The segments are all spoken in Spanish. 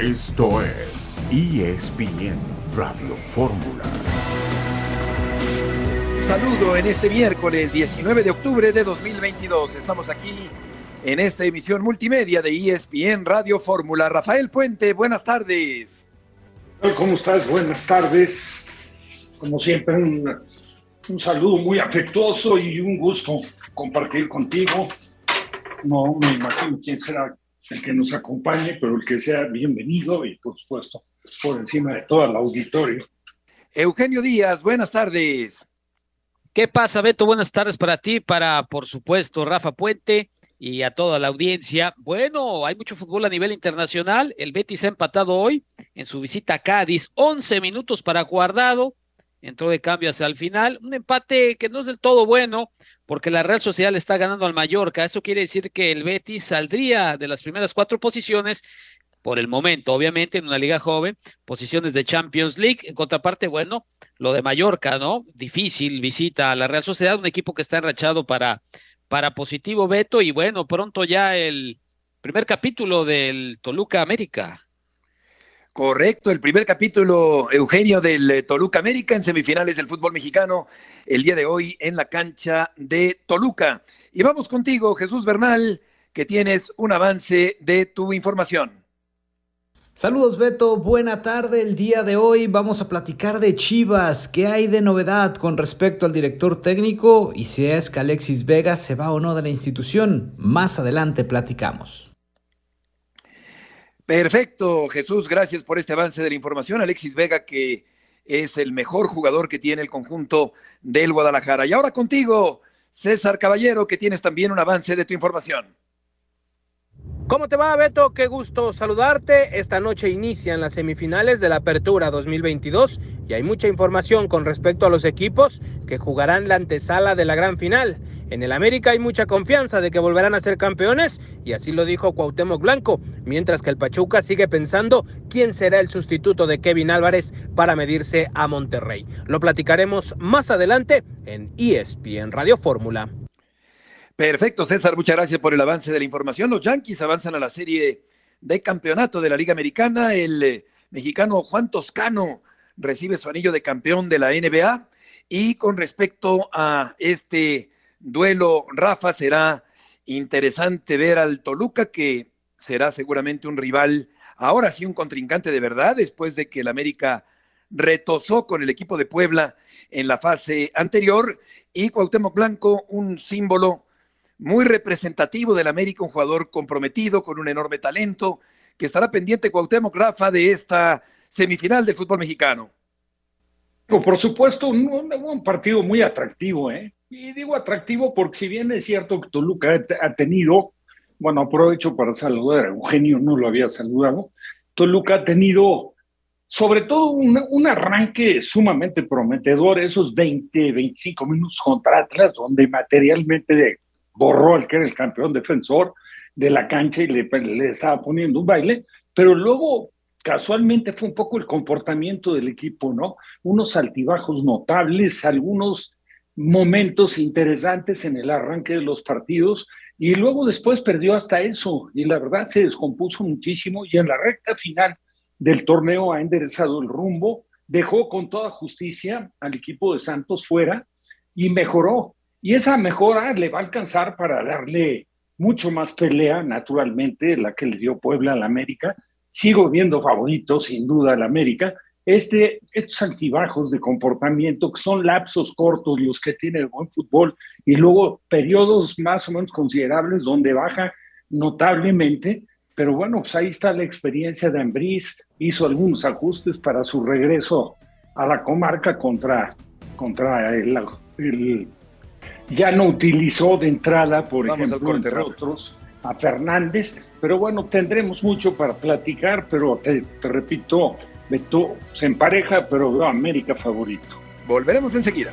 Esto es ESPN Radio Fórmula. Saludo en este miércoles 19 de octubre de 2022. Estamos aquí en esta emisión multimedia de ESPN Radio Fórmula. Rafael Puente, buenas tardes. ¿Cómo estás? Buenas tardes. Como siempre, un, un saludo muy afectuoso y un gusto compartir contigo. No me imagino quién será el que nos acompañe, pero el que sea bienvenido y por supuesto por encima de todo el auditorio. Eugenio Díaz, buenas tardes. ¿Qué pasa, Beto? Buenas tardes para ti, para, por supuesto, Rafa Puente y a toda la audiencia. Bueno, hay mucho fútbol a nivel internacional. El Betis ha empatado hoy en su visita a Cádiz. 11 minutos para guardado. Entró de cambio hacia el final. Un empate que no es del todo bueno, porque la Real Sociedad le está ganando al Mallorca. Eso quiere decir que el Betis saldría de las primeras cuatro posiciones por el momento, obviamente, en una liga joven, posiciones de Champions League. En contraparte, bueno, lo de Mallorca, ¿no? Difícil visita a la Real Sociedad, un equipo que está enrachado para, para positivo Beto, y bueno, pronto ya el primer capítulo del Toluca América. Correcto, el primer capítulo, Eugenio, del eh, Toluca América en semifinales del fútbol mexicano, el día de hoy en la cancha de Toluca. Y vamos contigo, Jesús Bernal, que tienes un avance de tu información. Saludos Beto, buena tarde. El día de hoy vamos a platicar de Chivas. ¿Qué hay de novedad con respecto al director técnico y si es que Alexis Vega se va o no de la institución? Más adelante platicamos. Perfecto, Jesús, gracias por este avance de la información. Alexis Vega, que es el mejor jugador que tiene el conjunto del Guadalajara. Y ahora contigo, César Caballero, que tienes también un avance de tu información. ¿Cómo te va, Beto? Qué gusto saludarte. Esta noche inician las semifinales de la Apertura 2022 y hay mucha información con respecto a los equipos que jugarán la antesala de la gran final. En el América hay mucha confianza de que volverán a ser campeones y así lo dijo Cuauhtémoc Blanco, mientras que el Pachuca sigue pensando quién será el sustituto de Kevin Álvarez para medirse a Monterrey. Lo platicaremos más adelante en ESPN Radio Fórmula. Perfecto, César, muchas gracias por el avance de la información. Los Yankees avanzan a la serie de campeonato de la Liga Americana. El eh, mexicano Juan Toscano recibe su anillo de campeón de la NBA. Y con respecto a este duelo, Rafa, será interesante ver al Toluca, que será seguramente un rival, ahora sí un contrincante de verdad, después de que el América retosó con el equipo de Puebla en la fase anterior. Y Cuauhtémoc Blanco, un símbolo muy representativo del América, un jugador comprometido, con un enorme talento, que estará pendiente Cuauhtémoc Rafa de esta semifinal del fútbol mexicano. Por supuesto, un, un partido muy atractivo, ¿eh? Y digo atractivo porque si bien es cierto que Toluca ha tenido, bueno, aprovecho para saludar a Eugenio, no lo había saludado, Toluca ha tenido sobre todo un, un, arranque sumamente prometedor, esos 20, 25 minutos contra Atlas, donde materialmente borró al que era el campeón defensor de la cancha y le, le estaba poniendo un baile, pero luego casualmente fue un poco el comportamiento del equipo, ¿no? Unos altibajos notables, algunos momentos interesantes en el arranque de los partidos y luego después perdió hasta eso y la verdad se descompuso muchísimo y en la recta final del torneo ha enderezado el rumbo, dejó con toda justicia al equipo de Santos fuera y mejoró. Y esa mejora le va a alcanzar para darle mucho más pelea, naturalmente, la que le dio Puebla al América. Sigo viendo favorito, sin duda, al América. Este, estos altibajos de comportamiento, que son lapsos cortos los que tiene el buen fútbol, y luego periodos más o menos considerables donde baja notablemente, pero bueno, pues ahí está la experiencia de Ambriz, hizo algunos ajustes para su regreso a la comarca contra, contra el, el ya no utilizó de entrada, por ejemplo, entre otros, a Fernández, pero bueno, tendremos mucho para platicar, pero te, te repito, Beto se empareja, pero veo a América favorito. Volveremos enseguida.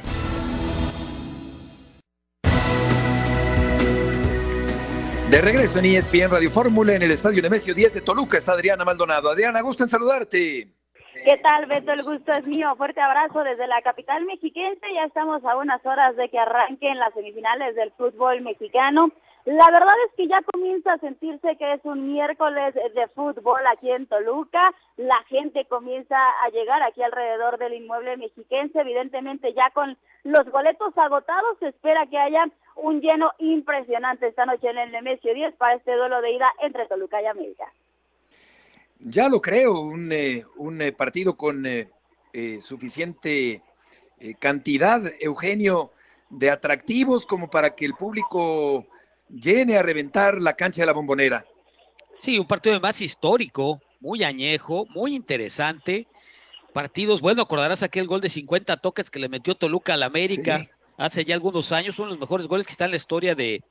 De regreso en ESPN Radio Fórmula en el Estadio Nemesio 10 de Toluca está Adriana Maldonado. Adriana, gusto en saludarte. ¿Qué tal, Beto? El gusto es mío. Fuerte abrazo desde la capital mexiquense. Ya estamos a unas horas de que arranquen las semifinales del fútbol mexicano. La verdad es que ya comienza a sentirse que es un miércoles de fútbol aquí en Toluca. La gente comienza a llegar aquí alrededor del inmueble mexiquense. Evidentemente ya con los boletos agotados se espera que haya un lleno impresionante esta noche en el Nemesio 10 para este duelo de ida entre Toluca y América. Ya lo creo, un, eh, un eh, partido con eh, suficiente cantidad, Eugenio, de atractivos como para que el público llene a reventar la cancha de la bombonera. Sí, un partido más histórico, muy añejo, muy interesante. Partidos, bueno, acordarás aquel gol de 50 toques que le metió Toluca al América hace ya algunos años, son los mejores goles que están en la historia de,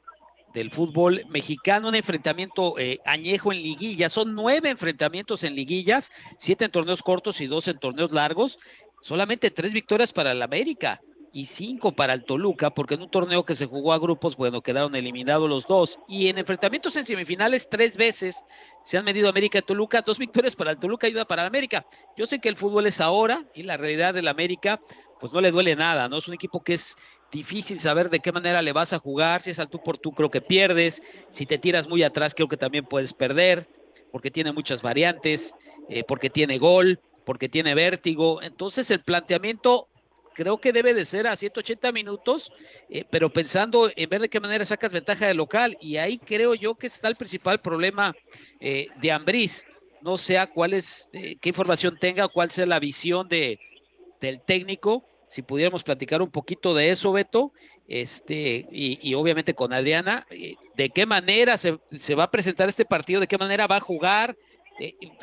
del fútbol mexicano, un enfrentamiento eh, añejo en liguillas, son nueve enfrentamientos en liguillas, siete en torneos cortos y dos en torneos largos, solamente tres victorias para el América y cinco para el Toluca, porque en un torneo que se jugó a grupos, bueno, quedaron eliminados los dos. Y en enfrentamientos en semifinales, tres veces se han medido América y Toluca, dos victorias para el Toluca y una para el América. Yo sé que el fútbol es ahora y la realidad del América, pues no le duele nada, ¿no? Es un equipo que es difícil saber de qué manera le vas a jugar. Si es al tú por tú, creo que pierdes. Si te tiras muy atrás, creo que también puedes perder, porque tiene muchas variantes, eh, porque tiene gol, porque tiene vértigo. Entonces, el planteamiento creo que debe de ser a 180 minutos, eh, pero pensando en ver de qué manera sacas ventaja del local. Y ahí creo yo que está el principal problema eh, de Ambriz. No sé cuál es, eh, qué información tenga, cuál sea la visión de, del técnico. Si pudiéramos platicar un poquito de eso, Beto, este, y, obviamente con Adriana, de qué manera se, se, va a presentar este partido, de qué manera va a jugar,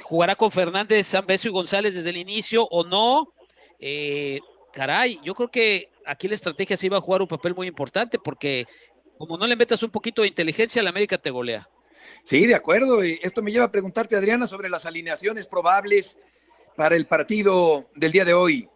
jugará con Fernández, Beso y González desde el inicio o no, caray, yo creo que aquí la estrategia sí va a jugar un papel muy importante porque como no le metas un poquito de inteligencia, la América te golea. Sí, de acuerdo. Esto me lleva a preguntarte, Adriana, sobre las alineaciones probables para el partido del día de hoy.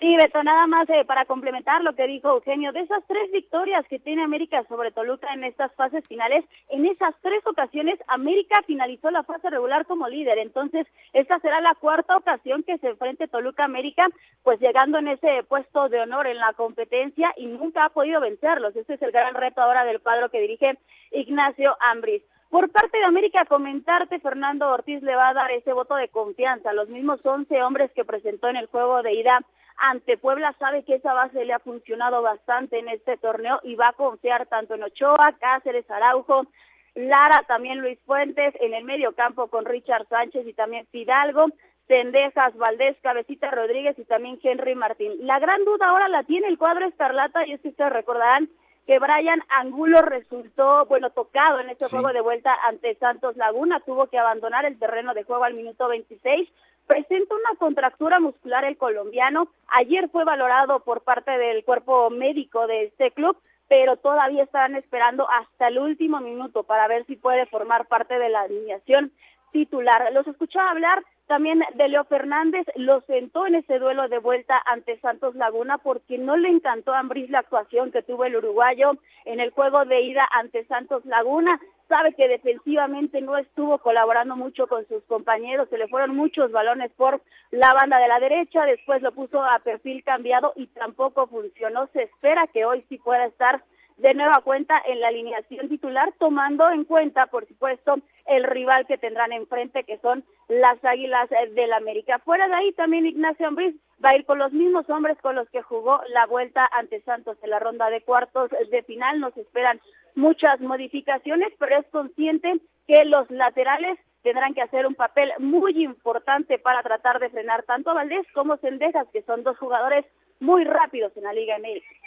Sí, Beto, nada más eh, para complementar lo que dijo Eugenio, de esas tres victorias que tiene América sobre Toluca en estas fases finales, en esas tres ocasiones América finalizó la fase regular como líder, entonces esta será la cuarta ocasión que se enfrente Toluca América, pues llegando en ese puesto de honor en la competencia y nunca ha podido vencerlos, ese es el gran reto ahora del cuadro que dirige Ignacio Ambris. Por parte de América, comentarte, Fernando Ortiz le va a dar ese voto de confianza. Los mismos 11 hombres que presentó en el juego de ida ante Puebla sabe que esa base le ha funcionado bastante en este torneo y va a confiar tanto en Ochoa, Cáceres, Araujo, Lara, también Luis Fuentes, en el medio campo con Richard Sánchez y también Fidalgo, Tendejas, Valdés, Cabecita Rodríguez y también Henry Martín. La gran duda ahora la tiene el cuadro Escarlata y es que ustedes recordarán que Brian Angulo resultó, bueno, tocado en este juego de vuelta ante Santos Laguna, tuvo que abandonar el terreno de juego al minuto 26 presenta una contractura muscular el colombiano. Ayer fue valorado por parte del cuerpo médico de este club, pero todavía están esperando hasta el último minuto para ver si puede formar parte de la alineación titular. Los escuchaba hablar también de Leo Fernández, lo sentó en ese duelo de vuelta ante Santos Laguna porque no le encantó a Ambris la actuación que tuvo el uruguayo en el juego de ida ante Santos Laguna sabe que defensivamente no estuvo colaborando mucho con sus compañeros, se le fueron muchos balones por la banda de la derecha, después lo puso a perfil cambiado y tampoco funcionó. Se espera que hoy sí pueda estar de nueva cuenta en la alineación titular, tomando en cuenta, por supuesto, el rival que tendrán enfrente, que son las Águilas del América. Fuera de ahí, también Ignacio Ambriz va a ir con los mismos hombres con los que jugó la vuelta ante Santos en la ronda de cuartos de final. Nos esperan muchas modificaciones, pero es consciente que los laterales tendrán que hacer un papel muy importante para tratar de frenar tanto a Valdés como Sendejas, que son dos jugadores muy rápidos en la Liga MX.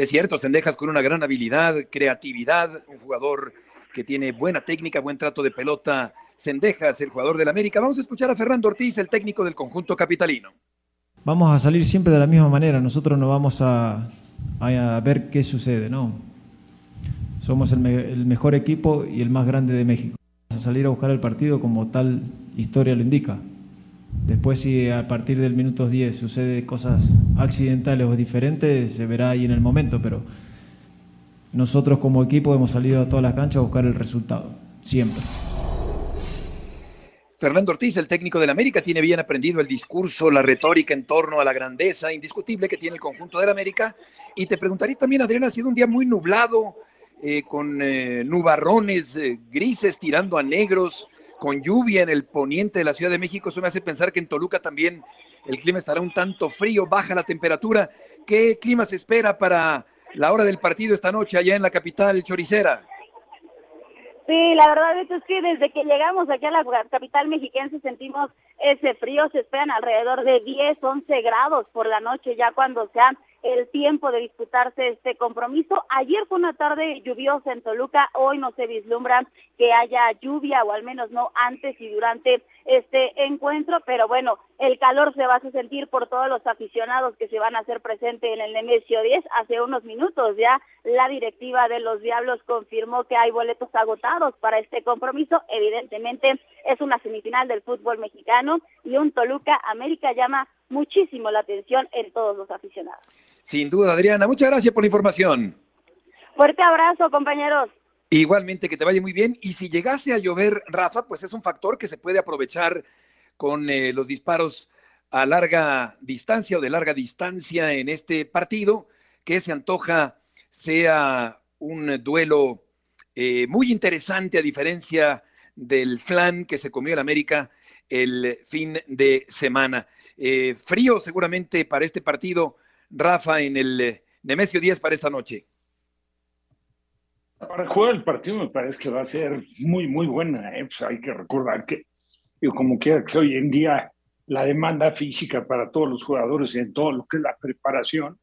Es cierto, Sendejas con una gran habilidad, creatividad, un jugador que tiene buena técnica, buen trato de pelota. Sendejas, el jugador del América. Vamos a escuchar a Fernando Ortiz, el técnico del conjunto capitalino. Vamos a salir siempre de la misma manera. Nosotros no vamos a, a ver qué sucede, ¿no? Somos el, el, mejor equipo y el más grande de México. Vamos a salir a buscar el partido como tal historia lo indica. Después si a partir del minuto 10 sucede cosas accidentales o diferentes, se verá ahí en el momento, pero nosotros como equipo hemos salido a todas las canchas a buscar el resultado, siempre. Fernando Ortiz, el técnico del América, tiene bien aprendido el discurso, la retórica en torno a la grandeza indiscutible que tiene el conjunto del América. Y te preguntaría también, Adriana, ha sido un día muy nublado eh, con eh, nubarrones grises tirando a negros, con lluvia en el poniente de la Ciudad de México. Eso me hace pensar que en Toluca también el clima estará un tanto frío, baja la temperatura. ¿Qué clima se espera para la hora del partido esta noche allá en la capital choricera? Sí, la verdad es que desde que llegamos aquí a la capital mexiquense sentimos ese frío, se esperan alrededor de 10, 11 grados por la noche ya cuando sea el tiempo de disputarse este compromiso. Ayer fue una tarde lluviosa en Toluca, hoy no se vislumbra que haya lluvia o al menos no antes y durante este encuentro, pero bueno, el calor se va a sentir por todos los aficionados que se van a hacer presente en el Nemesio 10. Hace unos minutos ya la directiva de los Diablos confirmó que hay boletos agotados para este compromiso. Evidentemente es una semifinal del fútbol mexicano y un Toluca América llama muchísimo la atención en todos los aficionados. Sin duda, Adriana. Muchas gracias por la información. Fuerte abrazo, compañeros. Igualmente, que te vaya muy bien. Y si llegase a llover, Rafa, pues es un factor que se puede aprovechar con eh, los disparos a larga distancia o de larga distancia en este partido, que se antoja sea un duelo eh, muy interesante a diferencia del flan que se comió en América el fin de semana. Eh, frío seguramente para este partido, Rafa, en el eh, Nemesio 10 para esta noche. Para jugar el partido me parece que va a ser muy, muy buena. ¿eh? Pues hay que recordar que, como quiera que hoy en día la demanda física para todos los jugadores en todo lo que es la preparación,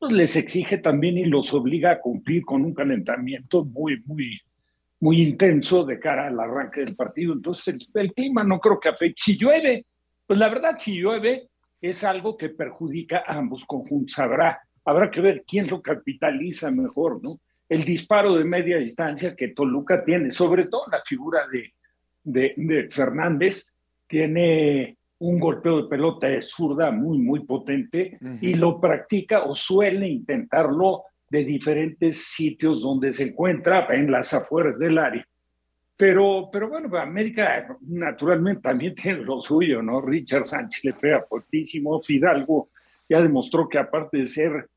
pues les exige también y los obliga a cumplir con un calentamiento muy, muy, muy intenso de cara al arranque del partido. Entonces el, el clima no creo que afecte. Si llueve, pues la verdad, si llueve, es algo que perjudica a ambos conjuntos. Habrá, habrá que ver quién lo capitaliza mejor, ¿no? El disparo de media distancia que Toluca tiene, sobre todo la figura de, de, Fernández, tiene un golpeo de pelota de zurda muy, muy potente y lo practica o suele intentarlo de diferentes sitios donde se encuentra en las afueras del área. Pero, pero bueno, América naturalmente también tiene lo suyo, ¿no? Richard Sánchez le pega fuertísimo, Fidalgo ya demostró que aparte de ser,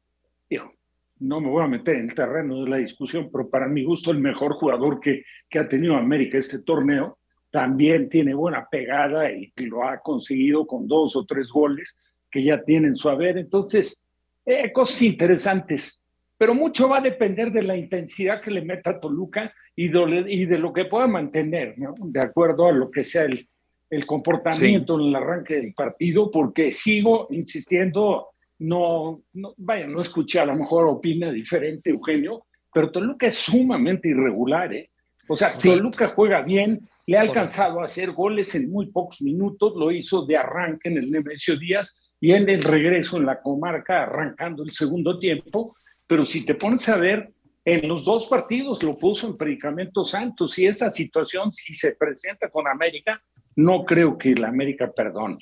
no me voy a meter en el terreno de la discusión, pero para mi gusto el mejor jugador que, que ha tenido América este torneo, también tiene buena pegada y lo ha conseguido con dos o tres goles que ya tienen su haber. Entonces, eh, cosas interesantes, pero mucho va a depender de la intensidad que le meta Toluca y de, y de lo que pueda mantener, ¿no? de acuerdo a lo que sea el, el comportamiento en el arranque del partido, porque sigo insistiendo, no, no, vaya, no escuché, a lo mejor opina diferente Eugenio, pero Toluca es sumamente irregular, ¿eh? O sea, Toluca juega bien, le ha alcanzado a hacer goles en muy pocos minutos, lo hizo de arranque en el Nemesio Díaz y en el regreso en la comarca, arrancando el segundo tiempo, pero si te pones a ver, en los dos partidos lo puso en Predicamento Santos y esta situación, si se presenta con América, no creo que la América perdone.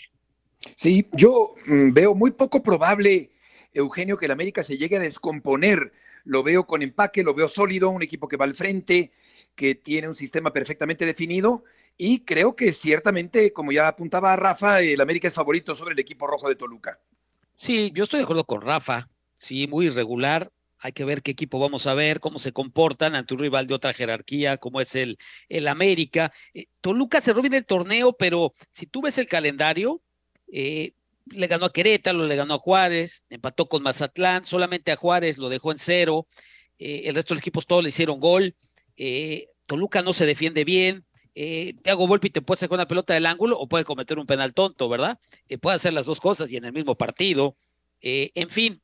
Sí, yo mm, veo muy poco probable, Eugenio, que el América se llegue a descomponer. Lo veo con empaque, lo veo sólido, un equipo que va al frente, que tiene un sistema perfectamente definido y creo que ciertamente, como ya apuntaba Rafa, el América es favorito sobre el equipo rojo de Toluca. Sí, yo estoy de acuerdo con Rafa, sí, muy irregular, hay que ver qué equipo vamos a ver, cómo se comportan ante un rival de otra jerarquía, como es el, el América. Eh, Toluca se en el torneo, pero si tú ves el calendario, eh, le ganó a Querétaro, le ganó a Juárez, empató con Mazatlán, solamente a Juárez lo dejó en cero, eh, el resto de los equipos todos le hicieron gol. Toluca no se defiende bien, eh, Thiago Volpi te puede sacar una pelota del ángulo o puede cometer un penal tonto, ¿verdad? puede hacer las dos cosas y en el mismo partido. Eh, en fin,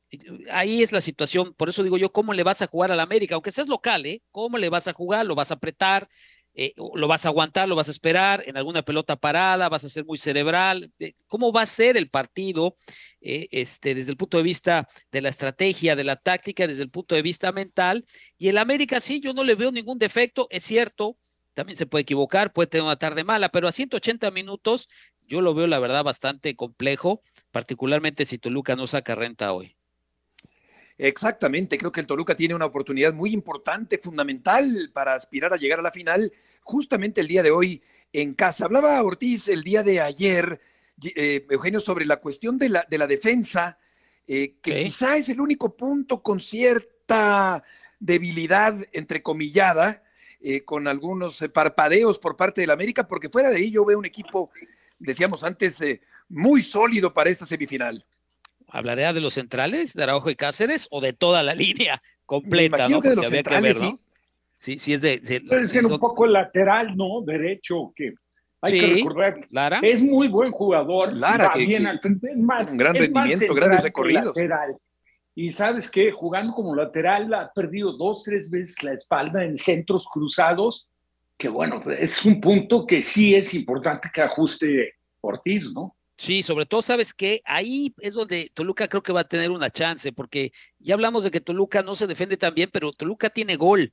ahí es la situación. Por eso digo yo, ¿cómo le vas a jugar al América? Aunque seas local, ¿eh? ¿Cómo le vas a jugar? ¿Lo vas a apretar? Eh, ¿Lo vas a aguantar? ¿Lo vas a esperar? ¿En alguna pelota parada? ¿Vas a ser muy cerebral? Eh, ¿Cómo va a ser el partido este, desde el punto de vista de la estrategia, de la táctica, desde el punto de vista mental? Y el América sí, yo no le veo ningún defecto, es cierto, también se puede equivocar, puede tener una tarde mala, pero a 180 minutos yo lo veo la verdad bastante complejo particularmente si Toluca no saca renta hoy. Exactamente, creo que el Toluca tiene una oportunidad muy importante, fundamental para aspirar a llegar a la final, justamente el día de hoy en casa. Hablaba Ortiz el día de ayer, eh, Eugenio, sobre la cuestión de la, de la defensa, eh, que quizá es el único punto con cierta debilidad entrecomillada, eh, con algunos eh, parpadeos por parte del América, porque fuera de ahí yo veo un equipo, decíamos antes, eh, muy sólido para esta semifinal. ¿Hablaré de los centrales, de Araujo y Cáceres, o de toda la línea completa? ¿no? que de los centrales, ¿no? Sí, sí, es de. de Puede ser un poco lateral, ¿no? Derecho, que hay que recordar. Lara. Es muy buen jugador. Lara, que, bien al frente. Es más, un gran rendimiento, grandes recorridos. Lateral. Y sabes que jugando como lateral ha perdido dos, tres veces la espalda en centros cruzados, que bueno, es un punto que sí es importante que ajuste Ortiz, ¿no? Sí, sobre todo, sabes que ahí es donde Toluca creo que va a tener una chance, porque ya hablamos de que Toluca no se defiende tan bien, pero Toluca tiene gol.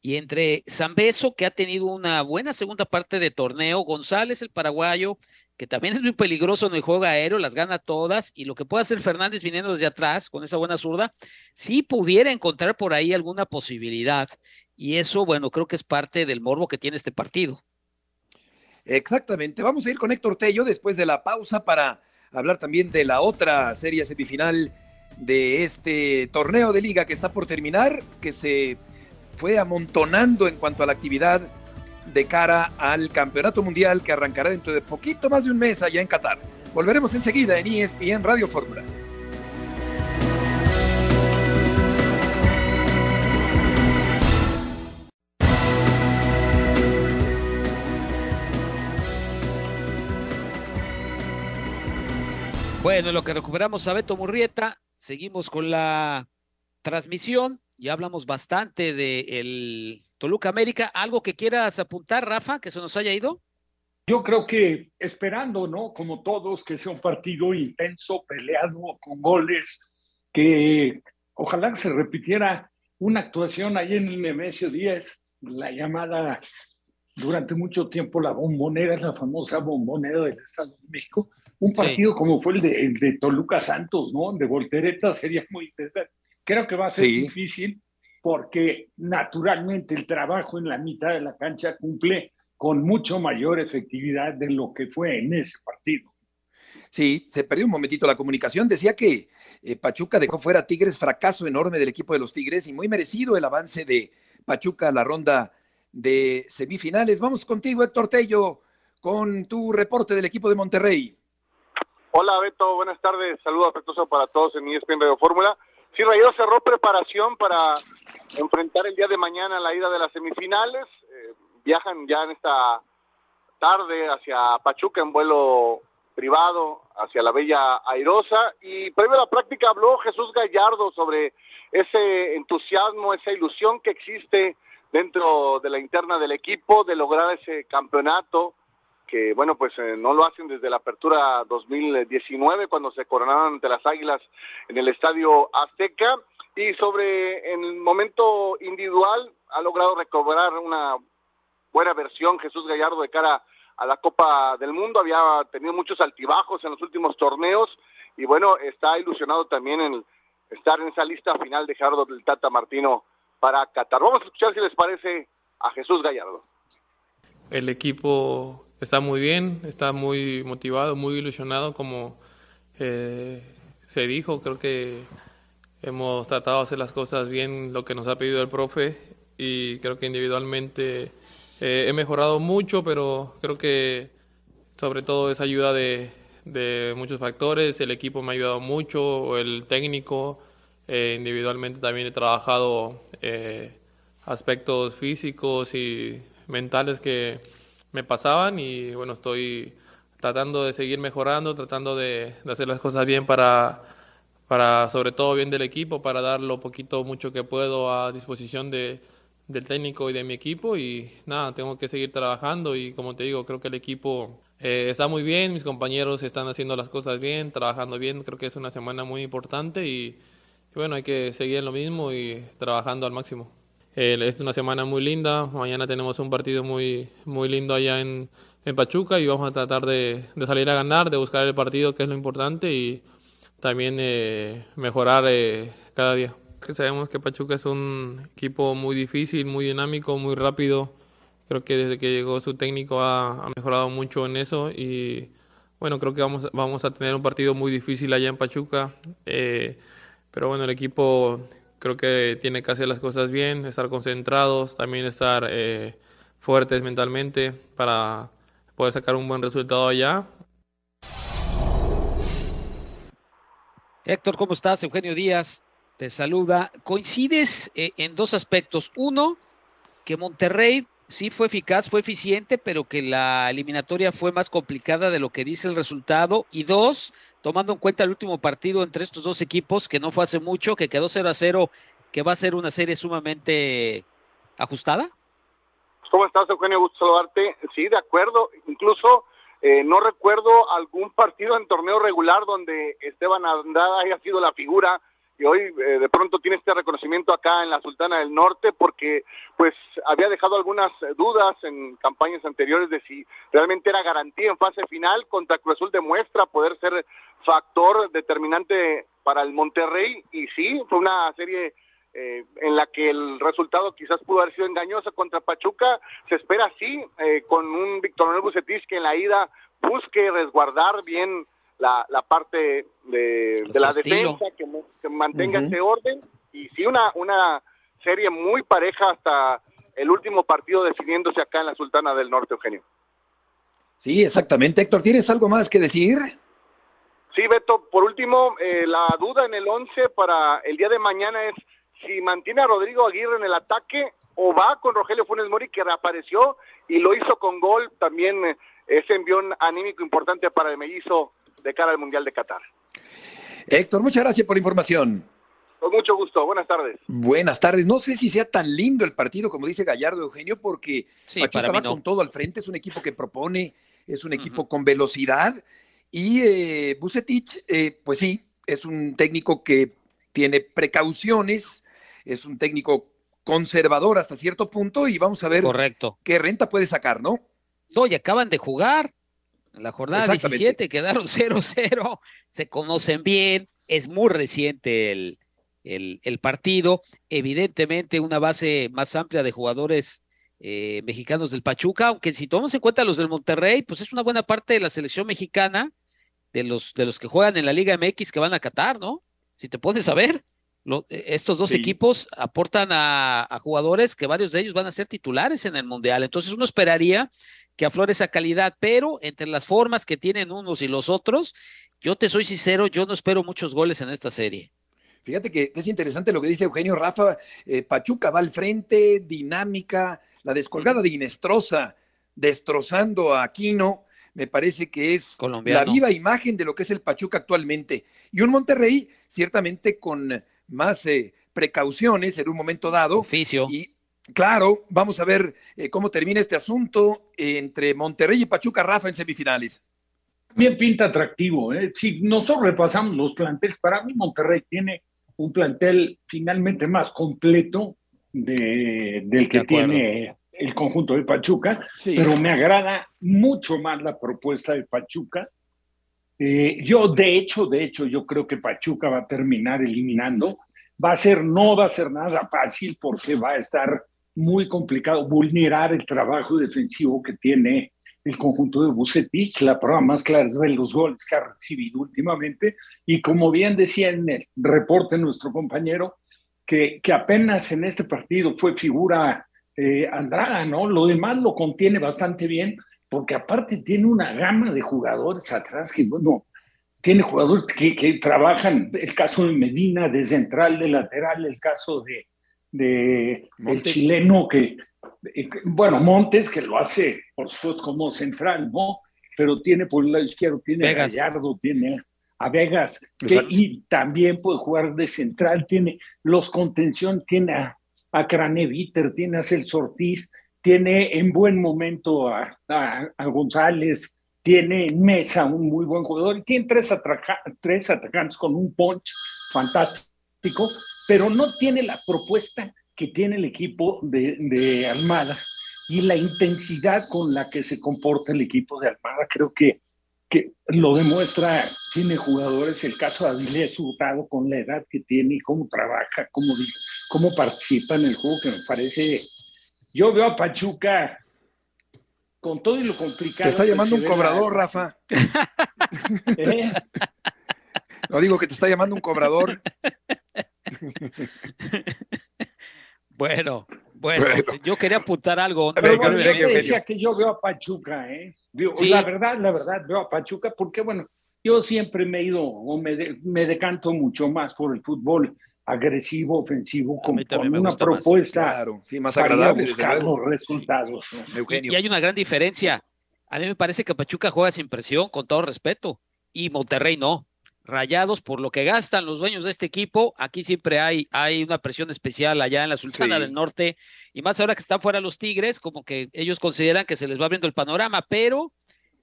Y entre Zambeso, que ha tenido una buena segunda parte de torneo, González, el paraguayo, que también es muy peligroso en el juego aéreo, las gana todas, y lo que puede hacer Fernández viniendo desde atrás con esa buena zurda, sí pudiera encontrar por ahí alguna posibilidad. Y eso, bueno, creo que es parte del morbo que tiene este partido. Exactamente. Vamos a ir con Héctor Tello después de la pausa para hablar también de la otra serie semifinal de este torneo de liga que está por terminar, que se fue amontonando en cuanto a la actividad de cara al Campeonato Mundial que arrancará dentro de poquito más de un mes allá en Qatar. Volveremos enseguida en ESPN Radio Fórmula. Bueno, lo que recuperamos a Beto Murrieta, seguimos con la transmisión. Ya hablamos bastante de el Toluca América. ¿Algo que quieras apuntar, Rafa, que se nos haya ido? Yo creo que esperando, ¿no? Como todos, que sea un partido intenso, peleado, con goles, que ojalá se repitiera una actuación ahí en el Nemesio 10, la llamada durante mucho tiempo la bombonera, la famosa bombonera del Estado de México, un partido como fue el de, el de, Toluca Santos, ¿no? De voltereta sería muy interesante. Creo que va a ser sí. difícil porque naturalmente el trabajo en la mitad de la cancha cumple con mucho mayor efectividad de lo que fue en ese partido. Sí, se perdió un momentito la comunicación. Decía que eh, Pachuca dejó fuera a Tigres, fracaso enorme del equipo de los Tigres y muy merecido el avance de Pachuca a la ronda de semifinales. Vamos contigo, Héctor Tello, con tu reporte del equipo de Monterrey. Hola Beto, buenas tardes, saludo afectuoso para todos en ESPN Radio Fórmula. Sí, cerró preparación para enfrentar el día de mañana la ida de las semifinales. Eh, viajan ya en esta tarde hacia Pachuca en vuelo privado, hacia la Bella Airosa. Y previo a la práctica habló Jesús Gallardo sobre ese entusiasmo, esa ilusión que existe dentro de la interna del equipo de lograr ese campeonato que bueno, pues eh, no lo hacen desde la apertura 2019 cuando se coronaron ante las Águilas en el Estadio Azteca y sobre en el momento individual ha logrado recobrar una buena versión Jesús Gallardo de cara a la Copa del Mundo, había tenido muchos altibajos en los últimos torneos y bueno, está ilusionado también en estar en esa lista final de Gerardo del Tata Martino para Qatar. Vamos a escuchar si les parece a Jesús Gallardo. El equipo está muy bien, está muy motivado, muy ilusionado, como eh, se dijo. Creo que hemos tratado de hacer las cosas bien, lo que nos ha pedido el profe, y creo que individualmente eh, he mejorado mucho, pero creo que sobre todo esa ayuda de, de muchos factores. El equipo me ha ayudado mucho, el técnico. Eh, individualmente también he trabajado eh, aspectos físicos y mentales que me pasaban y bueno, estoy tratando de seguir mejorando, tratando de, de, hacer las cosas bien para, para, sobre todo bien del equipo, para dar lo poquito, mucho que puedo a disposición de, del técnico y de mi equipo y nada, tengo que seguir trabajando y como te digo, creo que el equipo eh, está muy bien, mis compañeros están haciendo las cosas bien, trabajando bien, creo que es una semana muy importante y, y bueno, hay que seguir en lo mismo y trabajando al máximo. Eh, es una semana muy linda. Mañana tenemos un partido muy, muy lindo allá en, en Pachuca y vamos a tratar de, de, salir a ganar, de buscar el partido, que es lo importante, y también eh, mejorar eh, cada día. Sabemos que Pachuca es un equipo muy difícil, muy dinámico, muy rápido. Creo que desde que llegó su técnico ha, ha mejorado mucho en eso y bueno, creo que vamos, vamos a tener un partido muy difícil allá en Pachuca. Eh, pero bueno, el equipo creo que tiene que hacer las cosas bien, estar concentrados, también estar eh, fuertes mentalmente para poder sacar un buen resultado allá. Héctor, ¿cómo estás? Eugenio Díaz te saluda. Coincides eh, en dos aspectos. Uno, que Monterrey sí fue eficaz, fue eficiente, pero que la eliminatoria fue más complicada de lo que dice el resultado. Y dos, tomando en cuenta el último partido entre estos dos equipos, que no fue hace mucho, que quedó 0 a 0, que va a ser una serie sumamente ajustada. ¿Cómo estás, Eugenio? Gusto saludarte. Sí, de acuerdo. Incluso eh, no recuerdo algún partido en torneo regular donde Esteban Andrada haya sido la figura y hoy eh, de pronto tiene este reconocimiento acá en la Sultana del Norte porque pues había dejado algunas dudas en campañas anteriores de si realmente era garantía en fase final contra Cruz Azul demuestra poder ser factor determinante para el Monterrey. Y sí, fue una serie eh, en la que el resultado quizás pudo haber sido engañoso contra Pachuca, se espera así, eh, con un Víctor Manuel Bucetich que en la ida busque resguardar bien la, la parte de, de la defensa, que, que mantenga ese orden, y sí una, una serie muy pareja hasta el último partido definiéndose acá en la Sultana del Norte, Eugenio. Sí, exactamente. Héctor, ¿tienes algo más que decir? Sí, Beto, por último, eh, la duda en el 11 para el día de mañana es si mantiene a Rodrigo Aguirre en el ataque o va con Rogelio Funes Mori que reapareció y lo hizo con gol también eh, ese envión anímico importante para el mellizo de cara al Mundial de Qatar. Héctor, muchas gracias por la información. Con mucho gusto, buenas tardes. Buenas tardes. No sé si sea tan lindo el partido como dice Gallardo Eugenio, porque Sí, Pachuca para va no. con todo al frente, es un equipo que propone, es un equipo con velocidad. Y eh, Bucetich, eh, pues sí, es un técnico que tiene precauciones, es un técnico conservador hasta cierto punto, y vamos a ver Correcto. qué renta puede sacar, ¿no? No, y acaban de jugar. En la jornada Exactamente. 17 quedaron 0-0, se conocen bien, es muy reciente el, el, el partido. Evidentemente, una base más amplia de jugadores eh, mexicanos del Pachuca, aunque si tomamos en cuenta los del Monterrey, pues es una buena parte de la selección mexicana, de los, de los que juegan en la Liga MX que van a Qatar, ¿no? Si te pones a ver, lo- eh, estos dos Sí. equipos aportan a, a jugadores que varios de ellos van a ser titulares en el Mundial. Entonces uno esperaría que aflore esa calidad, pero entre las formas que tienen unos y los otros, yo te soy sincero, yo no espero muchos goles en esta serie. Fíjate que, que es interesante lo que dice Eugenio Rafa. eh, Pachuca va al frente, dinámica, la descolgada de Inestrosa, destrozando a Aquino, me parece que es Colombiano. la viva imagen de lo que es el Pachuca actualmente. Y un Monterrey, ciertamente con más eh, precauciones en un momento dado. Oficio. Y claro, vamos a ver eh, cómo termina este asunto entre Monterrey y Pachuca, Rafa, en semifinales. Bien pinta atractivo. ¿eh? Si nosotros repasamos los planteles, para mí Monterrey tiene un plantel finalmente más completo de- del que De tiene el conjunto de Pachuca, Sí. pero me agrada mucho más la propuesta de Pachuca. Eh, yo, de hecho, de hecho, yo creo que Pachuca va a terminar eliminando. Va a ser, no va a ser nada fácil porque va a estar muy complicado vulnerar el trabajo defensivo que tiene el conjunto de Bucetich. La prueba más clara es ver los goles que ha recibido últimamente. Y como bien decía en el reporte nuestro compañero, que, que apenas en este partido fue figura eh, Andrada, ¿no? Lo demás lo contiene bastante bien, porque aparte tiene una gama de jugadores atrás que, bueno, tiene jugadores que, que trabajan, el caso de Medina de central, de lateral, el caso de, de el chileno que, eh, bueno, Montes, que lo hace, por supuesto, como central, ¿no? Pero tiene por el lado izquierdo, tiene Vegas. a Gallardo, tiene a Vegas, que- y también puede jugar de central, tiene los contención, tiene a, a Craneviter, tiene a Celso Ortiz, tiene en buen momento a, a- a González, tiene en Mesa un muy buen jugador, y tiene tres, tres atacantes con un punch fantástico, pero no tiene la propuesta que tiene el equipo de, de Almada y la intensidad con la que se comporta el equipo de Almada. Creo que, que lo demuestra, tiene jugadores, el caso de Avilés Hurtado con la edad que tiene y cómo trabaja, cómo, cómo participa en el juego, que me parece... Yo veo a Pachuca con todo y lo complicado. Te está llamando un la- cobrador, Rafa. ¿Eh? No digo que te está llamando un cobrador. bueno, bueno, yo quería apuntar algo. Pero decía que yo veo a Pachuca, ¿eh? La verdad, la verdad, veo a Pachuca porque, bueno, yo siempre me he ido o me, me decanto mucho más por el fútbol agresivo, ofensivo, con, una propuesta más agradable, buscar los resultados. Y, hay una gran diferencia. A mí me parece que Pachuca juega sin presión, con todo respeto, y Monterrey no. Rayados por lo que gastan los dueños de este equipo, aquí siempre hay, hay una presión especial allá en la Sultana del Norte, y más ahora que están fuera los Tigres, como que ellos consideran que se les va abriendo el panorama, pero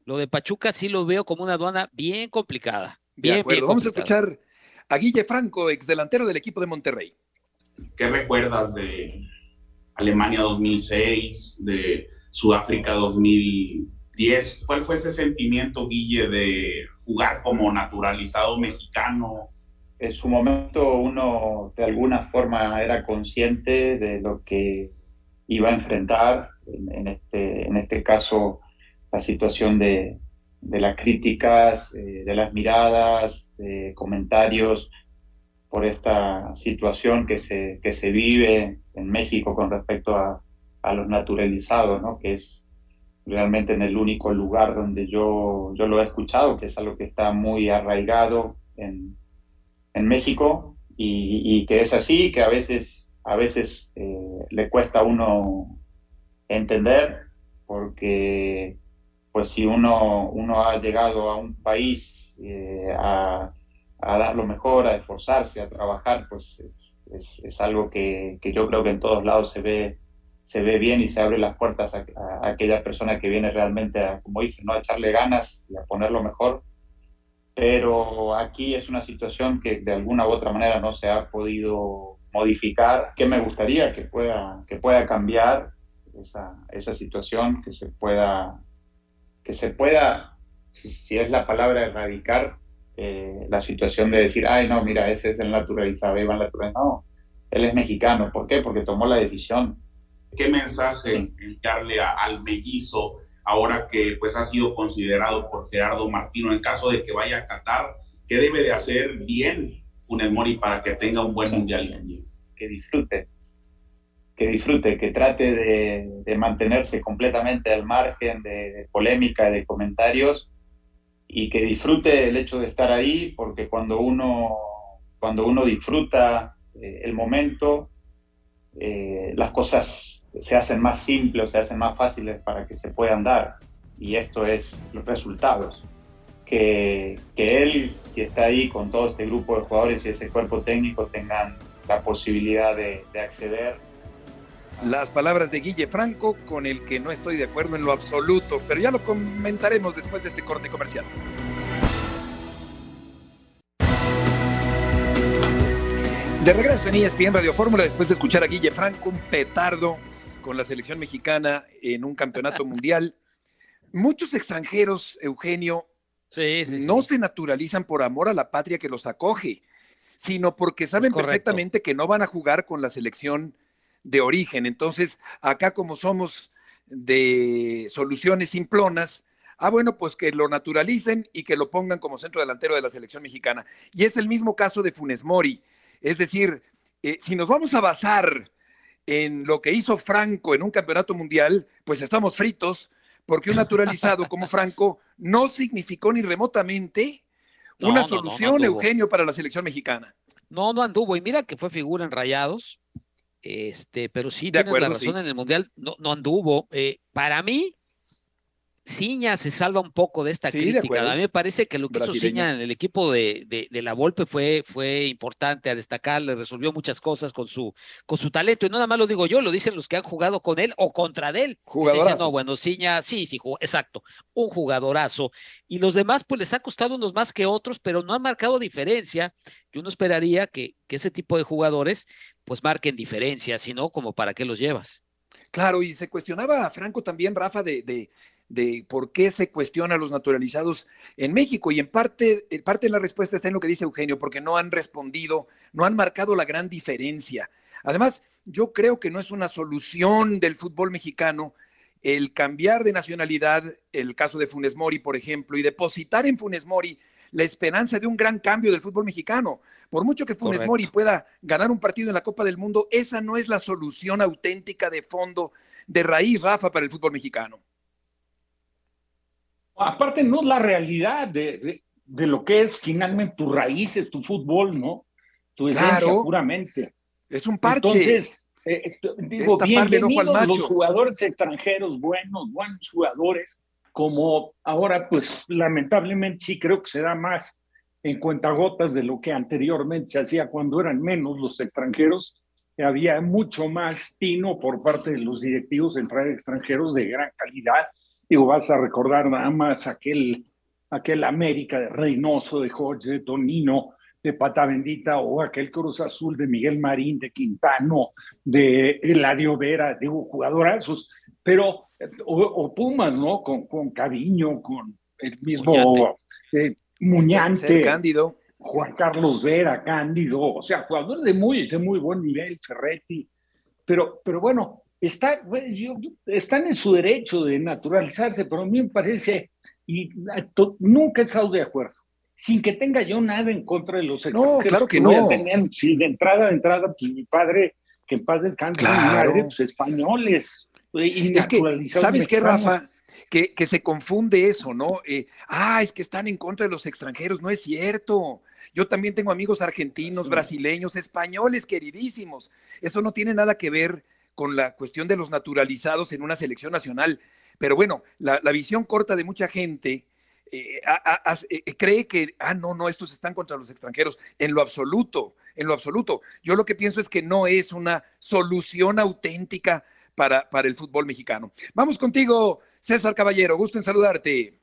lo de Pachuca sí lo veo como una aduana bien complicada. Bien, Vamos a escuchar a Guille Franco, ex delantero del equipo de Monterrey. ¿Qué recuerdas de Alemania 2006, de Sudáfrica 2010? ¿Cuál fue ese sentimiento, Guille, de jugar como naturalizado mexicano? En su momento uno de alguna forma era consciente de lo que iba a enfrentar, en, este, en este caso la situación de, de las críticas, eh, de las miradas, de comentarios por esta situación que se, que se vive en México con respecto a, a los naturalizados, ¿no? que es realmente en el único lugar donde yo, yo lo he escuchado, que es algo que está muy arraigado en, en México y, que es así, que a veces, a veces eh, le cuesta a uno entender porque pues si uno, uno ha llegado a un país eh, a, dar lo mejor, a esforzarse, a trabajar, pues es, es, algo que, que, yo creo que en todos lados se ve, se ve bien y se abre las puertas a, aquella persona que viene realmente, a, como dicen, ¿no? a echarle ganas y a poner lo mejor. Pero aquí es una situación que de alguna u otra manera no se ha podido modificar. ¿Qué me gustaría que pueda, que pueda cambiar esa, esa situación, que se pueda que se pueda, si, es la palabra, erradicar eh, la situación de decir, ay, no, mira, ese es el naturalizado, Iván naturalizado. No, él es mexicano. ¿Por qué? Porque tomó la decisión. ¿Qué mensaje darle al mellizo ahora que pues ha sido considerado por Gerardo Martino en caso de que vaya a Qatar? ¿Qué debe de hacer bien Funes Mori para que tenga un buen mundial? Que disfrute, que disfrute, que trate de, mantenerse completamente al margen de, polémica, de comentarios y que disfrute el hecho de estar ahí, porque cuando uno, cuando uno disfruta eh, el momento, eh, las cosas se hacen más simples, se hacen más fáciles para que se puedan dar. Y esto es los resultados. Que, que él, si está ahí con todo este grupo de jugadores y ese cuerpo técnico, tengan la posibilidad de, de acceder las palabras de Guille Franco, con el que no estoy de acuerdo en lo absoluto, pero ya lo comentaremos después de este corte comercial. De regreso en ESPN Radio Fórmula, después de escuchar a Guille Franco, un petardo con la selección mexicana en un campeonato mundial. Muchos extranjeros, Eugenio, no se naturalizan por amor a la patria que los acoge, sino porque saben perfectamente que no van a jugar con la selección de origen. Entonces, acá como somos de soluciones simplonas, ah, bueno, pues que lo naturalicen y que lo pongan como centro delantero de la selección mexicana. Y es el mismo caso de Funes Mori. Es decir, eh, si nos vamos a basar en lo que hizo Franco en un campeonato mundial, pues estamos fritos, porque un naturalizado como Franco no significó ni remotamente una solución, Eugenio, para la selección mexicana. No, no anduvo. Y mira que fue figura en Rayados, este, pero sí de tienes la razón en el Mundial, no, no anduvo. Eh, para mí, Ciña se salva un poco de esta crítica. a mí me parece que lo que hizo Ciña en el equipo de, de, la Volpe fue, fue importante a destacar, le resolvió muchas cosas con su, con su talento. Y no nada más lo digo yo, lo dicen los que han jugado con él o contra él. Jugadorazo. No, bueno, Ciña, sí, sí, exacto, un jugadorazo. Y los demás, pues les ha costado unos más que otros, pero no han marcado diferencia. Yo no esperaría que, que ese tipo de jugadores, pues marquen diferencia, sino como para qué los llevas. Claro, y se cuestionaba a Franco también, Rafa, de, de de por qué se cuestiona a los naturalizados en México. Y en parte, parte de la respuesta está en lo que dice Eugenio, porque no han respondido, no han marcado la gran diferencia. Además, yo creo que no es una solución del fútbol mexicano el cambiar de nacionalidad, el caso de Funes Mori, por ejemplo, y depositar en Funes Mori la esperanza de un gran cambio del fútbol mexicano. Por mucho que Funes Mori pueda ganar un partido en la Copa del Mundo, esa no es la solución auténtica de fondo, de raíz, Rafa, para el fútbol mexicano. Aparte, no la realidad de, lo que es finalmente tu raíces, tu fútbol, ¿no? Tu esencia puramente. Es un parche. Entonces, eh, eh, digo, bienvenidos los jugadores extranjeros buenos, buenos jugadores, como ahora, pues lamentablemente sí creo que se da más en cuentagotas de lo que anteriormente se hacía cuando eran menos los extranjeros. Había mucho más tino por parte de los directivos en traer extranjeros de gran calidad. Digo, vas a recordar nada más aquel, aquel América de Reynoso, de Jorge, de Tonino, de Pata Bendita, o aquel Cruz Azul de Miguel Marín, de Quintano, de Eladio Vera, digo, jugadorazos. Pero, o, Pumas, ¿no? Con, con Cariño, con el mismo Muñante, eh, Cándido. Juan Carlos Vera, Cándido, o sea, jugadores de muy, de muy buen nivel, Ferretti, pero, pero bueno, está, están en su derecho de naturalizarse, pero a mí me parece, y nunca he estado de acuerdo, sin que tenga yo nada en contra de los extranjeros. No, claro que no. sí, de entrada, de entrada, pues mi padre, que en paz descanse, mi madre, pues españoles, es que, ¿sabes qué, Rafa? Que, que, se confunde eso, ¿no? Eh, ah, es que están en contra de los extranjeros, no es cierto. Yo también tengo amigos argentinos, brasileños, españoles, queridísimos. Eso no tiene nada que ver con la cuestión de los naturalizados en una selección nacional. Pero bueno, la, visión corta de mucha gente eh, eh, cree que, ah, no, no, estos están contra los extranjeros. En lo absoluto, en lo absoluto. Yo lo que pienso es que no es una solución auténtica para, para el fútbol mexicano. Vamos contigo, César Caballero, gusto en saludarte.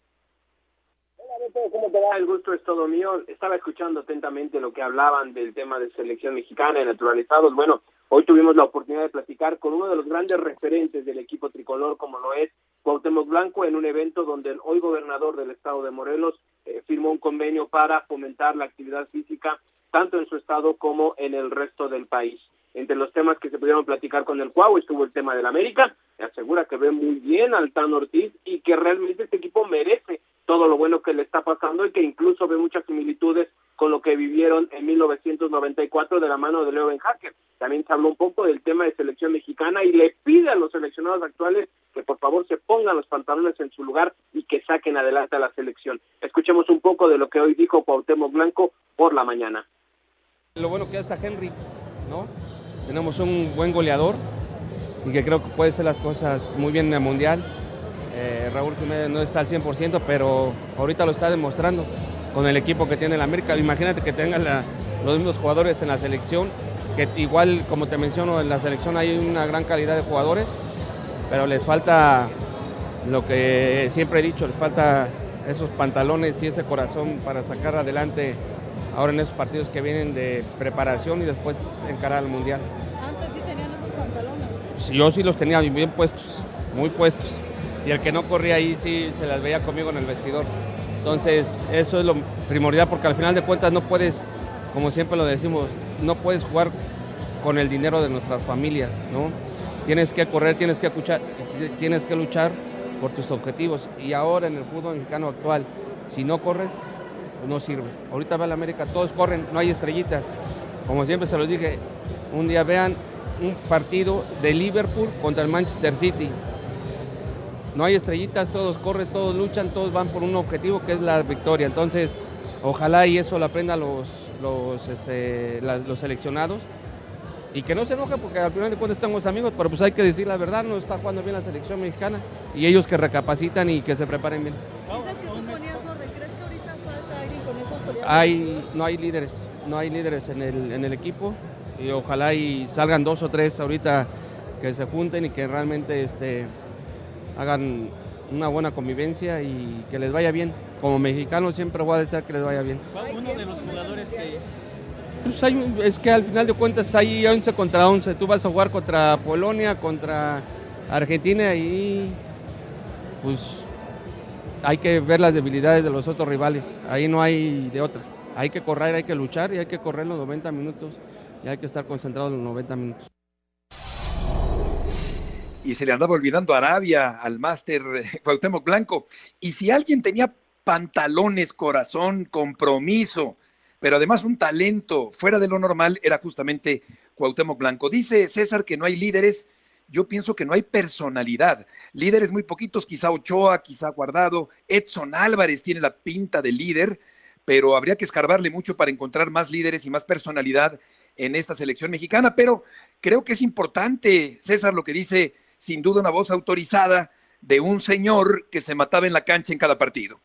¿cómo te va? El gusto es todo mío. Estaba escuchando atentamente lo que hablaban del tema de selección mexicana y naturalizados. Bueno, hoy tuvimos la oportunidad de platicar con uno de los grandes referentes del equipo tricolor, como lo es Cuauhtémoc Blanco, en un evento donde el hoy gobernador del estado de Morelos eh, firmó un convenio para fomentar la actividad física tanto en su estado como en el resto del país. Entre los temas que se pudieron platicar con el Cuau estuvo el tema del América, me asegura que ve muy bien al Tano Ortiz y que realmente este equipo merece todo lo bueno que le está pasando y que incluso ve muchas similitudes con lo que vivieron en 1994 de la mano de Leo Ben Hacker. También se habló un poco del tema de selección mexicana y le pide a los seleccionados actuales que por favor se pongan los pantalones en su lugar y que saquen adelante a la selección. Escuchemos un poco de lo que hoy dijo Cuauhtémoc Blanco por la mañana. Lo bueno que está Henry, ¿no? Tenemos un buen goleador y que creo que puede hacer las cosas muy bien en el Mundial. Eh, Raúl Jiménez no está al 100%, pero ahorita lo está demostrando con el equipo que tiene el América. Imagínate que tengan los mismos jugadores en la selección, que igual, como te menciono, en la selección hay una gran calidad de jugadores, pero les falta lo que siempre he dicho, les falta esos pantalones y ese corazón para sacar adelante ahora en esos partidos que vienen de preparación y después encarar al Mundial. ¿Antes sí tenían esos pantalones? yo sí los tenía bien puestos, muy puestos. Y el que no corría ahí sí se las veía conmigo en el vestidor. Entonces, eso es lo primordial porque al final de cuentas no puedes, como siempre lo decimos, no puedes jugar con el dinero de nuestras familias, ¿no? Tienes que correr, tienes que luchar, tienes que luchar por tus objetivos. Y ahora en el fútbol mexicano actual, si no corres, no sirves. Ahorita va la América, todos corren, no hay estrellitas. Como siempre se los dije, un día vean un partido de Liverpool contra el Manchester City. No hay estrellitas, todos corren, todos luchan, todos van por un objetivo que es la victoria. Entonces, ojalá y eso lo aprendan los, los, este, los seleccionados. Y que no se enojen porque al final de cuentas estamos amigos, pero pues hay que decir la verdad, no está jugando bien la selección mexicana y ellos que recapacitan y que se preparen bien hay, no hay líderes, no hay líderes en el, en el equipo y ojalá y salgan dos o tres ahorita que se junten y que realmente este, hagan una buena convivencia y que les vaya bien. Como mexicano siempre voy a desear que les vaya bien. Uno de los jugadores que... Pues hay, es que al final de cuentas hay 11 contra 11. Tú vas a jugar contra Polonia, contra Argentina y pues hay que ver las debilidades de los otros rivales. Ahí no hay de otra. Hay que correr, hay que luchar y hay que correr los 90 minutos y hay que estar concentrados los 90 minutos. Y se le andaba olvidando Arabia al máster Cuauhtémoc Blanco. Y si alguien tenía pantalones, corazón, compromiso, pero además un talento fuera de lo normal era justamente Cuauhtémoc Blanco. Dice César que no hay líderes, yo pienso que no hay personalidad. Líderes muy poquitos, quizá Ochoa, quizá Guardado, Edson Álvarez tiene la pinta de líder, pero habría que escarbarle mucho para encontrar más líderes y más personalidad en esta selección mexicana. Pero creo que es importante, César, lo que dice sin duda una voz autorizada de un señor que se mataba en la cancha en cada partido.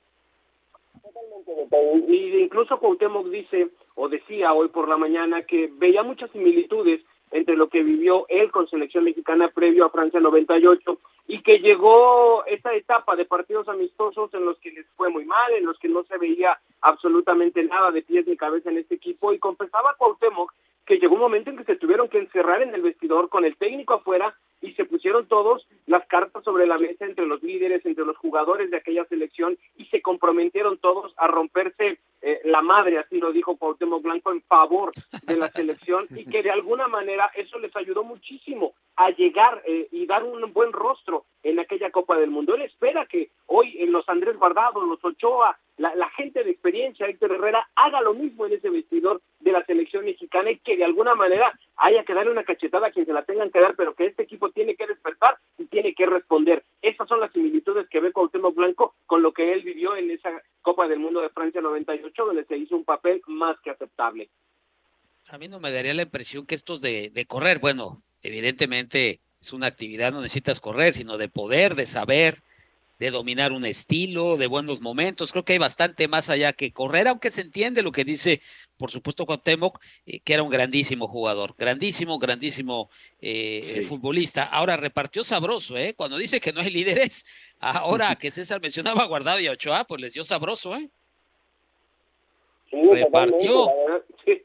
Y incluso Cuauhtémoc dice o decía hoy por la mañana que veía muchas similitudes entre lo que vivió él con selección mexicana previo a Francia 98 y que llegó esta etapa de partidos amistosos en los que les fue muy mal, en los que no se veía absolutamente nada de pies ni cabeza en este equipo y confesaba Cuauhtémoc que llegó un momento en que se tuvieron que encerrar en el vestidor con el técnico afuera se pusieron todos las cartas sobre la mesa entre los líderes, entre los jugadores de aquella selección y se comprometieron todos a romperse eh, la madre, así lo dijo Cuauhtémoc Blanco, en favor de la selección y que de alguna manera eso les ayudó muchísimo a llegar eh, y dar un buen rostro en aquella Copa del Mundo. Él espera que hoy en los Andrés Guardado, los Ochoa, la, la, gente de experiencia, Héctor Herrera, haga lo mismo en ese vestidor de la selección mexicana y que de alguna manera haya que darle una cachetada a quien se la tengan que dar, pero que este equipo tiene que despertar y tiene que responder. Esas son las similitudes que ve Cuauhtémoc Blanco con lo que él vivió en esa Copa del Mundo de Francia 98, donde se hizo un papel más que aceptable. A mí no me daría la impresión que estos de, de correr, bueno, evidentemente es una actividad, no necesitas correr, sino de poder, de saber, de dominar un estilo, de buenos momentos. Creo que hay bastante más allá que correr, aunque se entiende lo que dice, por supuesto, Cuauhtémoc, eh, que era un grandísimo jugador, grandísimo, grandísimo eh, sí. futbolista. Ahora repartió sabroso, ¿eh? Cuando dice que no hay líderes, ahora que César mencionaba a Guardado y a Ochoa, pues les dio sabroso, ¿eh? Sí, repartió. Sí.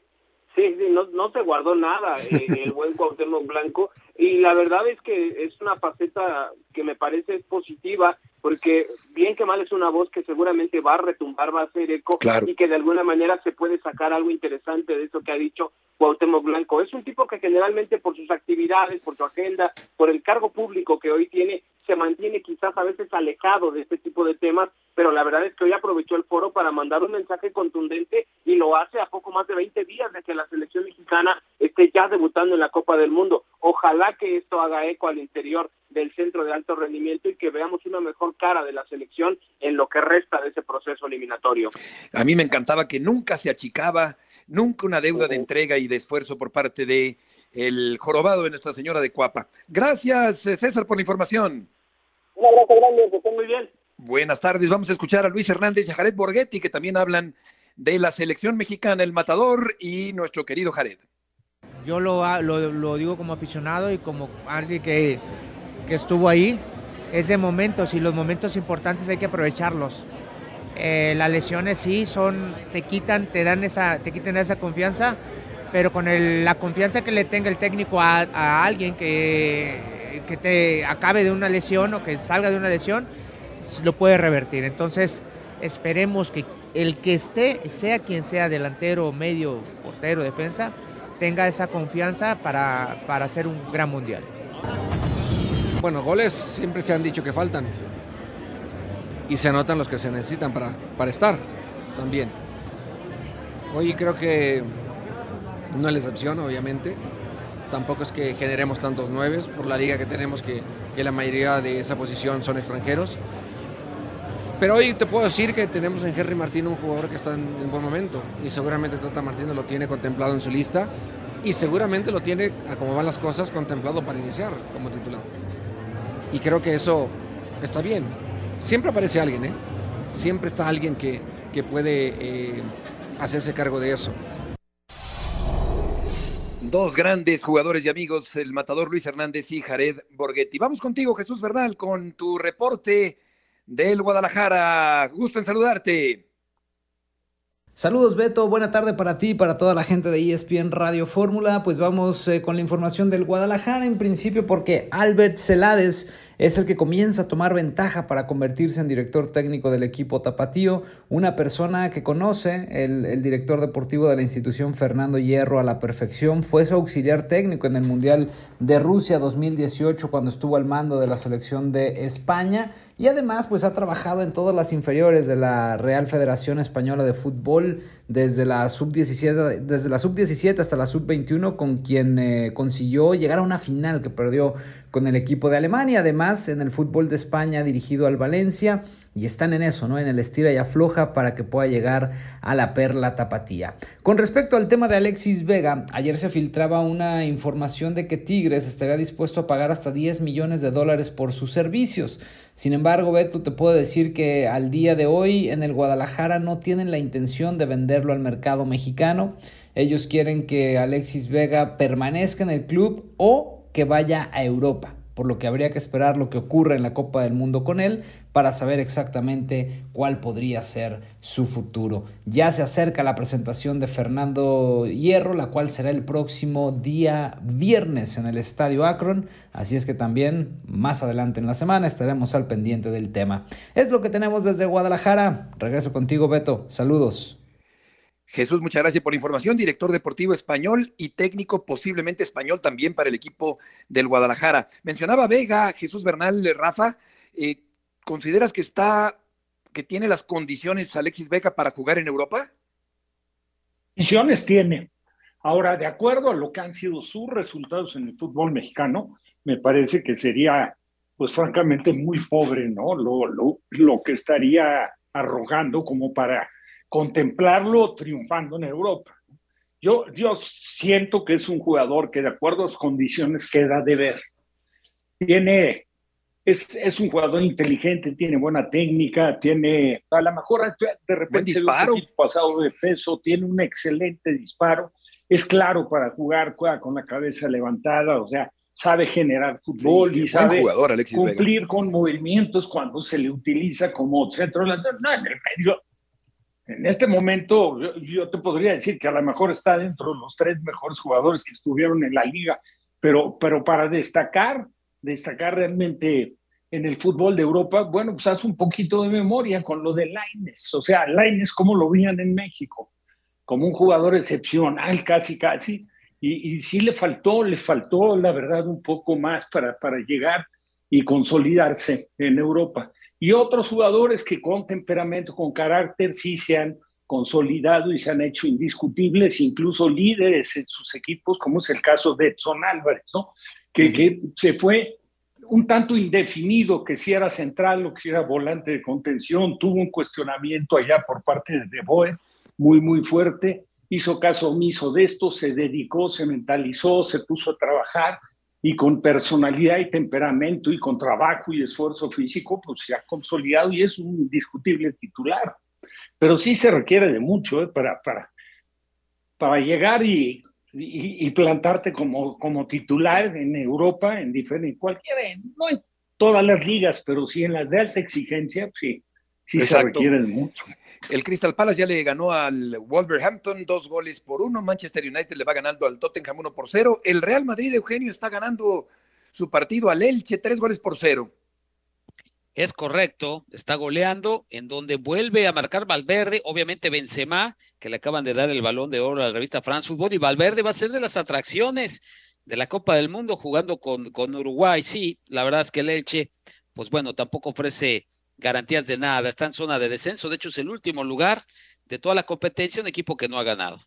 Sí, sí, no, no se guardó nada eh, el buen Cuauhtémoc Blanco y la verdad es que es una faceta que me parece positiva porque bien que mal es una voz que seguramente va a retumbar, va a hacer eco claro. y que de alguna manera se puede sacar algo interesante de eso que ha dicho Cuauhtémoc Blanco. Es un tipo que generalmente por sus actividades, por su agenda, por el cargo público que hoy tiene, se mantiene quizás a veces alejado de este tipo de temas, pero la verdad es que hoy aprovechó el foro para mandar un mensaje contundente y lo hace a poco más de 20 días de que la selección mexicana esté ya debutando en la Copa del Mundo. Ojalá que esto haga eco al interior del centro de alto rendimiento y que veamos una mejor cara de la selección en lo que resta de ese proceso eliminatorio. A mí me encantaba que nunca se achicaba, nunca una deuda de entrega y de esfuerzo por parte de el jorobado de Nuestra Señora de Cuapa. Gracias, César, por la información. Un abrazo grande, que esté muy bien. Buenas tardes, vamos a escuchar a Luis Hernández y a Jared Borghetti, que también hablan de la selección mexicana, el matador y nuestro querido Jared. Yo lo, lo, digo como aficionado y como alguien que, que estuvo ahí, es de momentos y los momentos importantes hay que aprovecharlos. Eh, las lesiones sí son, te quitan, te dan esa, te quitan esa confianza, pero con la confianza que le tenga el técnico a, a, alguien que, que te acabe de una lesión o que salga de una lesión, lo puede revertir. Entonces, esperemos que el que esté, sea quien sea, delantero, medio, portero, defensa, tenga esa confianza para, para hacer un gran mundial. Bueno, goles siempre se han dicho que faltan. Y se anotan los que se necesitan para, para estar también. Hoy creo que no es la excepción, obviamente. Tampoco es que generemos tantos nueves por la liga que tenemos, que, que la mayoría de esa posición son extranjeros. Pero hoy te puedo decir que tenemos en Henry Martín un jugador que está en, en buen momento y seguramente Tata Martínez lo tiene contemplado en su lista y seguramente lo tiene, como van las cosas, contemplado para iniciar como titular. Y creo que eso está bien. Siempre aparece alguien, ¿eh? Siempre está alguien que, que puede eh, hacerse cargo de eso. Dos grandes jugadores y amigos, el matador Luis Hernández y Jared Borghetti. Vamos contigo, Jesús Bernal, con tu reporte del Guadalajara. Gusto en saludarte. Saludos Beto, buena tarde para ti y para toda la gente de ESPN Radio Fórmula. Pues vamos eh, con la información del Guadalajara en principio porque Albert Celades es el que comienza a tomar ventaja para convertirse en director técnico del equipo Tapatío, una persona que conoce el, el, director deportivo de la institución Fernando Hierro a la perfección, fue su auxiliar técnico en el Mundial de Rusia 2018 cuando estuvo al mando de la selección de España y además pues ha trabajado en todas las inferiores de la Real Federación Española de Fútbol desde la sub-17 desde la sub-17 hasta la sub-21 con quien eh, consiguió llegar a una final que perdió con el equipo de Alemania, además en el fútbol de España dirigido al Valencia y están en eso, ¿no? En el estira y afloja para que pueda llegar a la perla tapatía. Con respecto al tema de Alexis Vega, ayer se filtraba una información de que Tigres estaría dispuesto a pagar hasta 10 millones de dólares por sus servicios. Sin embargo, Beto, te puedo decir que al día de hoy en el Guadalajara no tienen la intención de venderlo al mercado mexicano. Ellos quieren que Alexis Vega permanezca en el club o que vaya a Europa por lo que habría que esperar lo que ocurra en la Copa del Mundo con él para saber exactamente cuál podría ser su futuro. Ya se acerca la presentación de Fernando Hierro, la cual será el próximo día viernes en el Estadio Akron, así es que también más adelante en la semana estaremos al pendiente del tema. Es lo que tenemos desde Guadalajara. Regreso contigo, Beto. Saludos. Jesús, muchas gracias por la información. Director deportivo español y técnico posiblemente español también para el equipo del Guadalajara. Mencionaba Vega, Jesús Bernal, Rafa. Eh, ¿Consideras que está, que tiene las condiciones Alexis Vega para jugar en Europa? Condiciones tiene. Ahora, de acuerdo a lo que han sido sus resultados en el fútbol mexicano, me parece que sería, pues francamente, muy pobre, ¿no? Lo, lo, lo que estaría arrojando como para contemplarlo triunfando en Europa. Yo, yo siento que es un jugador que de acuerdo a las condiciones queda de ver. Tiene, es, es un jugador inteligente, tiene buena técnica, tiene, a lo mejor de repente disparo. pasado de peso, tiene un excelente disparo, es claro para jugar, juega con la cabeza levantada, o sea, sabe generar fútbol Sí, y sabe jugador, Alexis Vega. cumplir con movimientos cuando se le utiliza como centro delantero. No, en el medio, en este momento, yo, te podría decir que a lo mejor está dentro de los tres mejores jugadores que estuvieron en la liga, pero, pero para destacar, destacar realmente en el fútbol de Europa, bueno, pues haz un poquito de memoria con lo de Laines. O sea, Laines, ¿cómo lo veían en México? Como un jugador excepcional, casi, casi. Y, y sí le faltó, le faltó, la verdad, un poco más para, para llegar y consolidarse en Europa y otros jugadores que con temperamento, con carácter, sí se han consolidado y se han hecho indiscutibles, incluso líderes en sus equipos, como es el caso de Edson Álvarez, ¿no? que, que se fue un tanto indefinido que si era central o que si era volante de contención, tuvo un cuestionamiento allá por parte de De Boer muy, muy fuerte, hizo caso omiso de esto, se dedicó, se mentalizó, se puso a trabajar y con personalidad y temperamento y con trabajo y esfuerzo físico, pues se ha consolidado y es un indiscutible titular. Pero sí se requiere de mucho ¿eh? para, para, para llegar y, y, y plantarte como, como titular en Europa, en diferente, cualquiera, no en todas las ligas, pero sí en las de alta exigencia, sí, sí se Exacto. requiere de mucho. El Crystal Palace ya le ganó al Wolverhampton dos goles por uno. Manchester United le va ganando al Tottenham uno por cero. El Real Madrid, Eugenio, está ganando su partido al Elche tres goles por cero. Es correcto, está goleando, en donde vuelve a marcar Valverde, obviamente Benzema, que le acaban de dar el balón de oro a la revista France Football, y Valverde va a ser de las atracciones de la Copa del Mundo jugando con, con Uruguay. Sí, la verdad es que el Elche, pues bueno, tampoco ofrece garantías de nada, está en zona de descenso, de hecho es el último lugar de toda la competencia, un equipo que no ha ganado.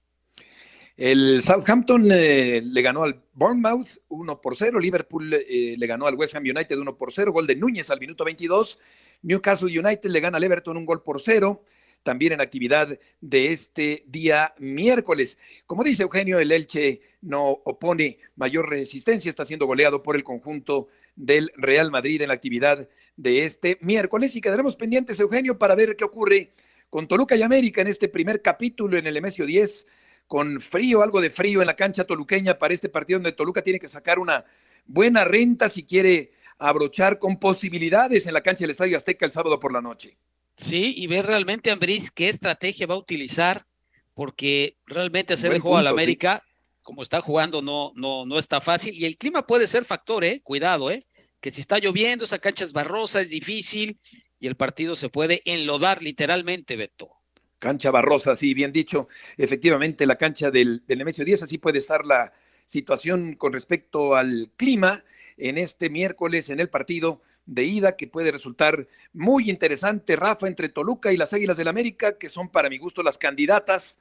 El Southampton eh, le ganó al Bournemouth 1 por 0. Liverpool eh, le ganó al West Ham United 1 por 0. Gol de Núñez al minuto 22. Newcastle United le gana al Everton un gol por 0. También en actividad de este día miércoles. Como dice Eugenio, el Elche no opone mayor resistencia. Está siendo goleado por el conjunto del Real Madrid en la actividad de este miércoles. Y quedaremos pendientes, Eugenio, para ver qué ocurre con Toluca y América en este primer capítulo en el Emesio 10 con frío, algo de frío en la cancha toluqueña para este partido donde Toluca tiene que sacar una buena renta si quiere abrochar con posibilidades en la cancha del Estadio Azteca el sábado por la noche. Sí, y ver realmente, Ambris, qué estrategia va a utilizar, porque realmente hacer el juego al sí. América, como está jugando, no, no, no está fácil. Y el clima puede ser factor, ¿eh? Cuidado, ¿eh? Que si está lloviendo, esa cancha es barrosa, es difícil, y el partido se puede enlodar literalmente, Beto. Cancha barrosa, sí, bien dicho. Efectivamente, la cancha del, del Nemesio 10, así puede estar la situación con respecto al clima. en este miércoles en el partido de ida que puede resultar muy interesante, Rafa, entre Toluca y las Águilas del América, que son para mi gusto las candidatas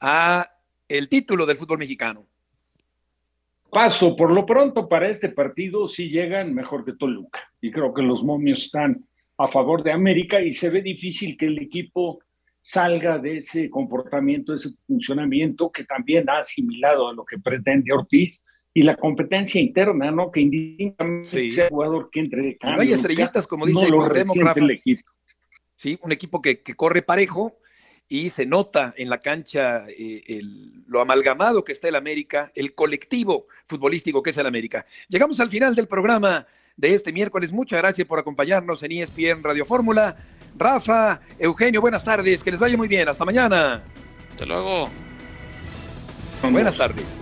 a el título del fútbol mexicano. Paso, por lo pronto para este partido sí llegan mejor que Toluca y creo que los momios están a favor de América y se ve difícil que el equipo salga de ese comportamiento, de ese funcionamiento que también ha asimilado a lo que pretende Ortiz y la competencia interna, ¿no? Que indistintamente sí. sea jugador que entre de cambio, No hay estrellitas, como dice no lo el equipo. Sí, un equipo que, que, corre parejo y se nota en la cancha eh, el, lo amalgamado que está el América, el colectivo futbolístico que es el América. Llegamos al final del programa de este miércoles. Muchas gracias por acompañarnos en ESPN Radio Fórmula. Rafa, Eugenio, buenas tardes, que les vaya muy bien, hasta mañana. Hasta luego. Buenas tardes.